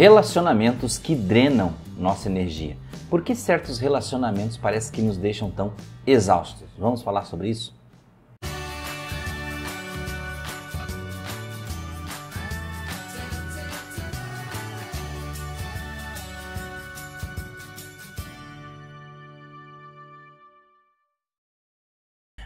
Relacionamentos que drenam nossa energia. Por que certos relacionamentos parecem que nos deixam tão exaustos? Vamos falar sobre isso?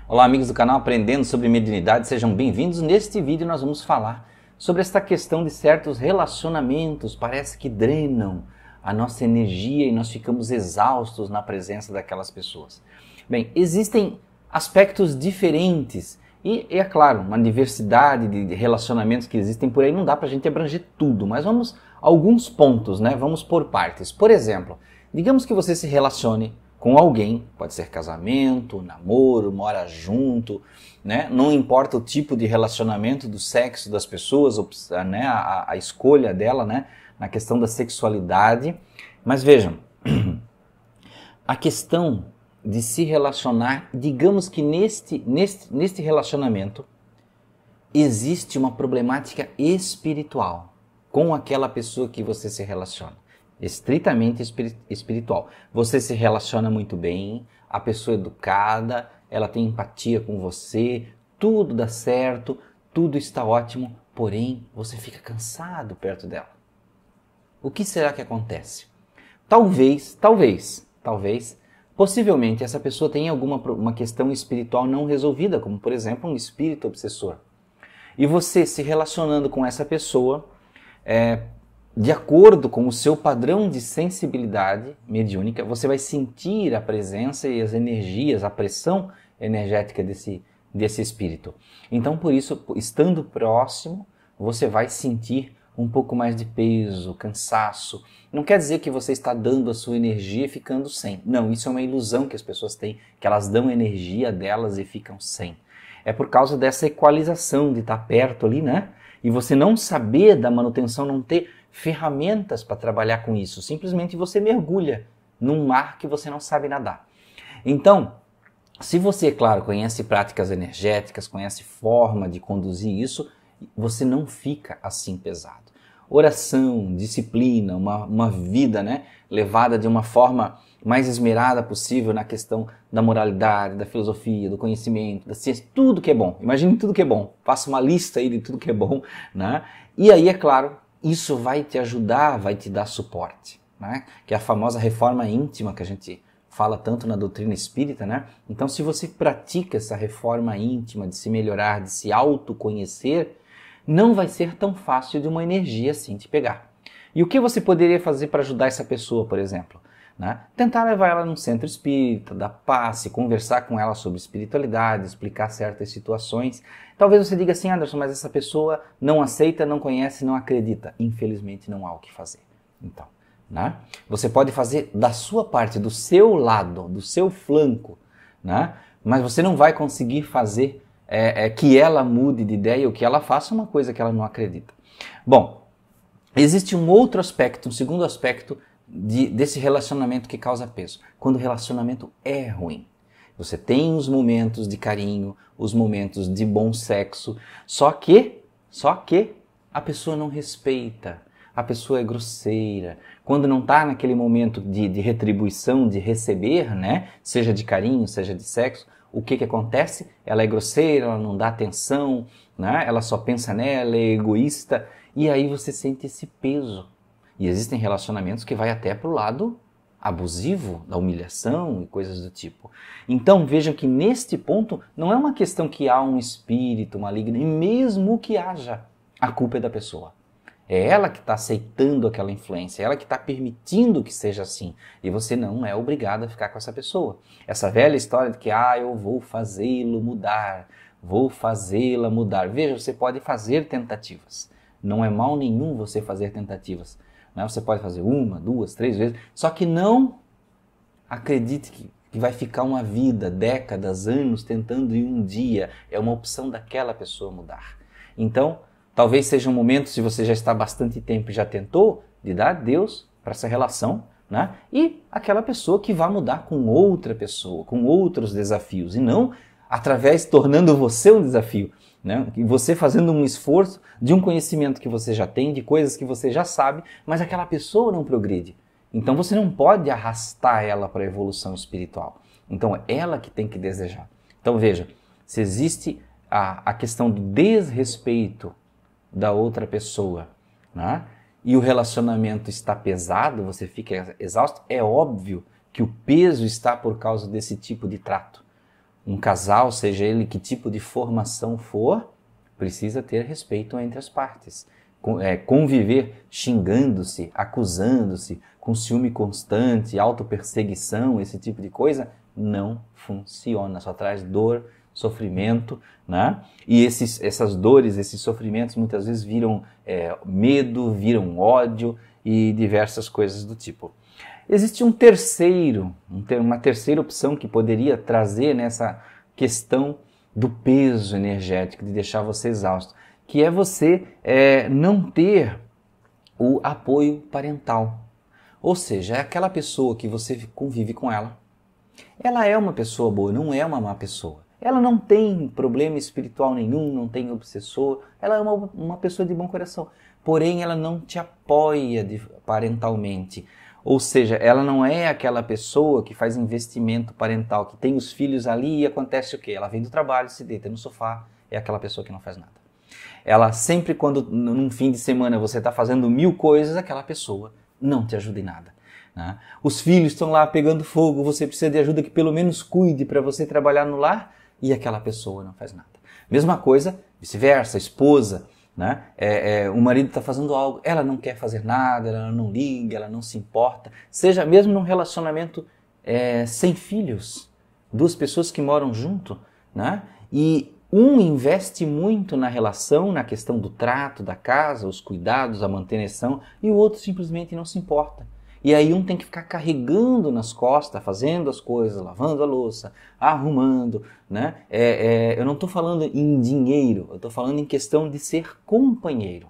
Olá amigos do canal Aprendendo sobre Mediunidade, sejam bem-vindos. Neste vídeo nós vamos falar sobre esta questão de certos relacionamentos, parece que drenam a nossa energia e nós ficamos exaustos na presença daquelas pessoas. Bem, existem aspectos diferentes e, é claro, uma diversidade de relacionamentos que existem por aí, não dá para a gente abranger tudo, mas vamos a alguns pontos, né? Vamos por partes. Por exemplo, digamos que você se relacione com alguém, pode ser casamento, namoro, mora junto, né? Não importa o tipo de relacionamento, do sexo das pessoas, né? a, a escolha dela, né? Na questão da sexualidade. Mas vejam, a questão de se relacionar, digamos que neste, neste, neste relacionamento existe uma problemática espiritual com aquela pessoa que você se relaciona estritamente espiritual. Você se relaciona muito bem, a pessoa é educada, ela tem empatia com você, tudo dá certo, tudo está ótimo, porém você fica cansado perto dela. O que será que acontece? Talvez, talvez, talvez, possivelmente essa pessoa tenha alguma uma questão espiritual não resolvida, como por exemplo um espírito obsessor. E você se relacionando com essa pessoa, é, de acordo com o seu padrão de sensibilidade mediúnica, você vai sentir a presença e as energias, a pressão energética desse, desse espírito. Então, por isso, estando próximo, você vai sentir um pouco mais de peso, cansaço. Não quer dizer que você está dando a sua energia e ficando sem. Não, isso é uma ilusão que as pessoas têm, que elas dão energia delas e ficam sem. É por causa dessa equalização de estar perto ali, né? E você não saber da manutenção, não ter ferramentas para trabalhar com isso. Simplesmente você mergulha num mar que você não sabe nadar. Então, se você, claro, conhece práticas energéticas, conhece forma de conduzir isso, você não fica assim pesado. Oração, disciplina, uma, uma vida né, levada de uma forma mais esmerada possível na questão da moralidade, da filosofia, do conhecimento, da ciência, tudo que é bom. Imagine tudo que é bom. Faça uma lista aí de tudo que é bom, né? E aí, é claro, isso vai te ajudar, vai te dar suporte, né? Que é a famosa reforma íntima que a gente fala tanto na doutrina espírita, né? Então, se você pratica essa reforma íntima de se melhorar, de se autoconhecer, não vai ser tão fácil de uma energia assim te pegar. E o que você poderia fazer para ajudar essa pessoa, por exemplo? Né? Tentar levar ela num centro espírita, dar passe, conversar com ela sobre espiritualidade, explicar certas situações. Talvez você diga assim, Anderson, mas essa pessoa não aceita, não conhece, não acredita. Infelizmente não há o que fazer. Então, né? Você pode fazer da sua parte, do seu lado, do seu flanco, né? mas você não vai conseguir fazer é, é, que ela mude de ideia ou que ela faça uma coisa que ela não acredita. Bom, existe um outro aspecto, um segundo aspecto de, desse relacionamento que causa peso. Quando o relacionamento é ruim. Você tem os momentos de carinho, os momentos de bom sexo, só que, só que a pessoa não respeita, a pessoa é grosseira. Quando não está naquele momento de, de, retribuição, de receber, né? Seja de carinho, seja de sexo, o que, que acontece? Ela é grosseira, ela não dá atenção, né? ela só pensa nela, é egoísta, e aí você sente esse peso. E existem relacionamentos que vai até para o lado abusivo, da humilhação e coisas do tipo. Então vejam que neste ponto não é uma questão que há um espírito maligno, e mesmo que haja, a culpa é da pessoa. É ela que está aceitando aquela influência, é ela que está permitindo que seja assim. E você não é obrigado a ficar com essa pessoa. Essa velha história de que, ah, eu vou fazê-lo mudar, vou fazê-la mudar. Veja, você pode fazer tentativas. Não é mal nenhum você fazer tentativas. Né? Você pode fazer uma, duas, três vezes, só que não acredite que, que vai ficar uma vida, décadas, anos tentando em um dia. É uma opção daquela pessoa mudar. Então, talvez seja um momento, se você já está bastante tempo e já tentou, de dar Deus para essa relação, né? E aquela pessoa que vai mudar com outra pessoa, com outros desafios, e não através tornando você um desafio. Né? E você fazendo um esforço de um conhecimento que você já tem, de coisas que você já sabe, mas aquela pessoa não progride. Então você não pode arrastar ela para a evolução espiritual. Então é ela que tem que desejar. Então veja, se existe a, a questão do desrespeito da outra pessoa, né? e o relacionamento está pesado, você fica exausto, é óbvio que o peso está por causa desse tipo de trato. Um casal, seja ele que tipo de formação for, precisa ter respeito entre as partes. É, conviver xingando-se, acusando-se, com ciúme constante, autoperseguição, esse tipo de coisa, não funciona. Só traz dor, sofrimento, né? E esses, essas dores, esses sofrimentos muitas vezes viram é, medo, viram ódio e diversas coisas do tipo. Existe um terceiro, uma terceira opção que poderia trazer nessa questão do peso energético, de deixar você exausto, que é você é, não ter o apoio parental. Ou seja, é aquela pessoa que você convive com ela. Ela é uma pessoa boa, não é uma má pessoa. Ela não tem problema espiritual nenhum, não tem obsessor, ela é uma, uma pessoa de bom coração. Porém, ela não te apoia de, parentalmente. Ou seja, ela não é aquela pessoa que faz investimento parental, que tem os filhos ali e acontece o quê? Ela vem do trabalho, se deita no sofá, é aquela pessoa que não faz nada. Ela sempre quando num fim de semana você está fazendo mil coisas, aquela pessoa não te ajuda em nada. Né? Os filhos estão lá pegando fogo, você precisa de ajuda que pelo menos cuide para você trabalhar no lar e aquela pessoa não faz nada. Mesma coisa, vice-versa, esposa, né? É, é, o marido está fazendo algo, ela não quer fazer nada, ela não liga, ela não se importa. Seja mesmo num relacionamento é, sem filhos, duas pessoas que moram junto, né? E um investe muito na relação, na questão do trato da casa, os cuidados, a manutenção, e o outro simplesmente não se importa. E aí um tem que ficar carregando nas costas, fazendo as coisas, lavando a louça, arrumando, né? É, é, eu não estou falando em dinheiro, eu estou falando em questão de ser companheiro.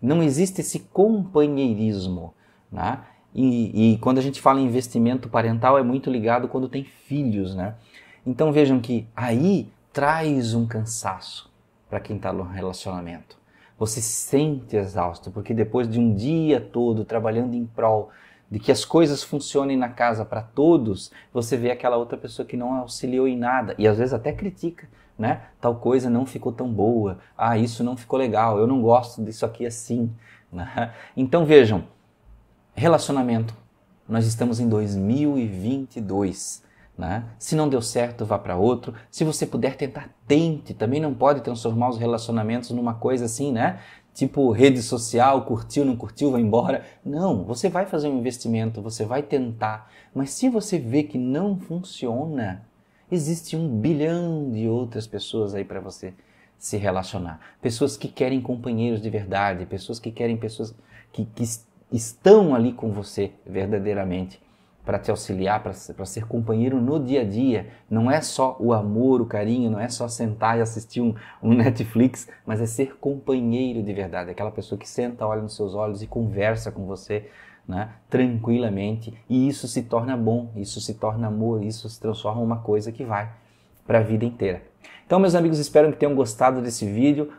Não existe esse companheirismo, né? E, e quando a gente fala em investimento parental é muito ligado quando tem filhos, né? Então vejam que aí traz um cansaço para quem está no relacionamento. Você se sente exausto, porque depois de um dia todo trabalhando em prol de que as coisas funcionem na casa para todos, você vê aquela outra pessoa que não auxiliou em nada e às vezes até critica, né? Tal coisa não ficou tão boa, ah, isso não ficou legal, eu não gosto disso aqui assim. Né? Então vejam, relacionamento, nós estamos em 2022. Né? Se não deu certo, vá para outro. Se você puder tentar, tente. Também não pode transformar os relacionamentos numa coisa assim, né? Tipo rede social, curtiu, não curtiu, vai embora. Não, você vai fazer um investimento, você vai tentar, mas se você vê que não funciona, existe um bilhão de outras pessoas aí para você se relacionar. Pessoas que querem companheiros de verdade, pessoas que querem pessoas que, que estão ali com você verdadeiramente para te auxiliar, para ser companheiro no dia a dia. Não é só o amor, o carinho, não é só sentar e assistir um, um, Netflix, mas é ser companheiro de verdade. Aquela pessoa que senta, olha nos seus olhos e conversa com você né, tranquilamente. E isso se torna bom, isso se torna amor, isso se transforma em uma coisa que vai para a vida inteira. Então, meus amigos, espero que tenham gostado desse vídeo.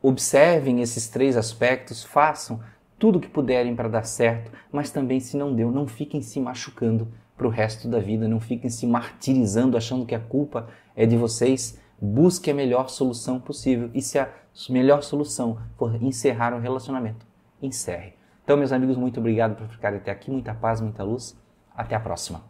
Observem esses três aspectos, façam tudo que puderem para dar certo, mas também se não deu, não fiquem se machucando para o resto da vida, não fiquem se martirizando achando que a culpa é de vocês. Busque a melhor solução possível e se a melhor solução for encerrar um relacionamento, encerre. Então, meus amigos, muito obrigado por ficarem até aqui, muita paz, muita luz. Até a próxima.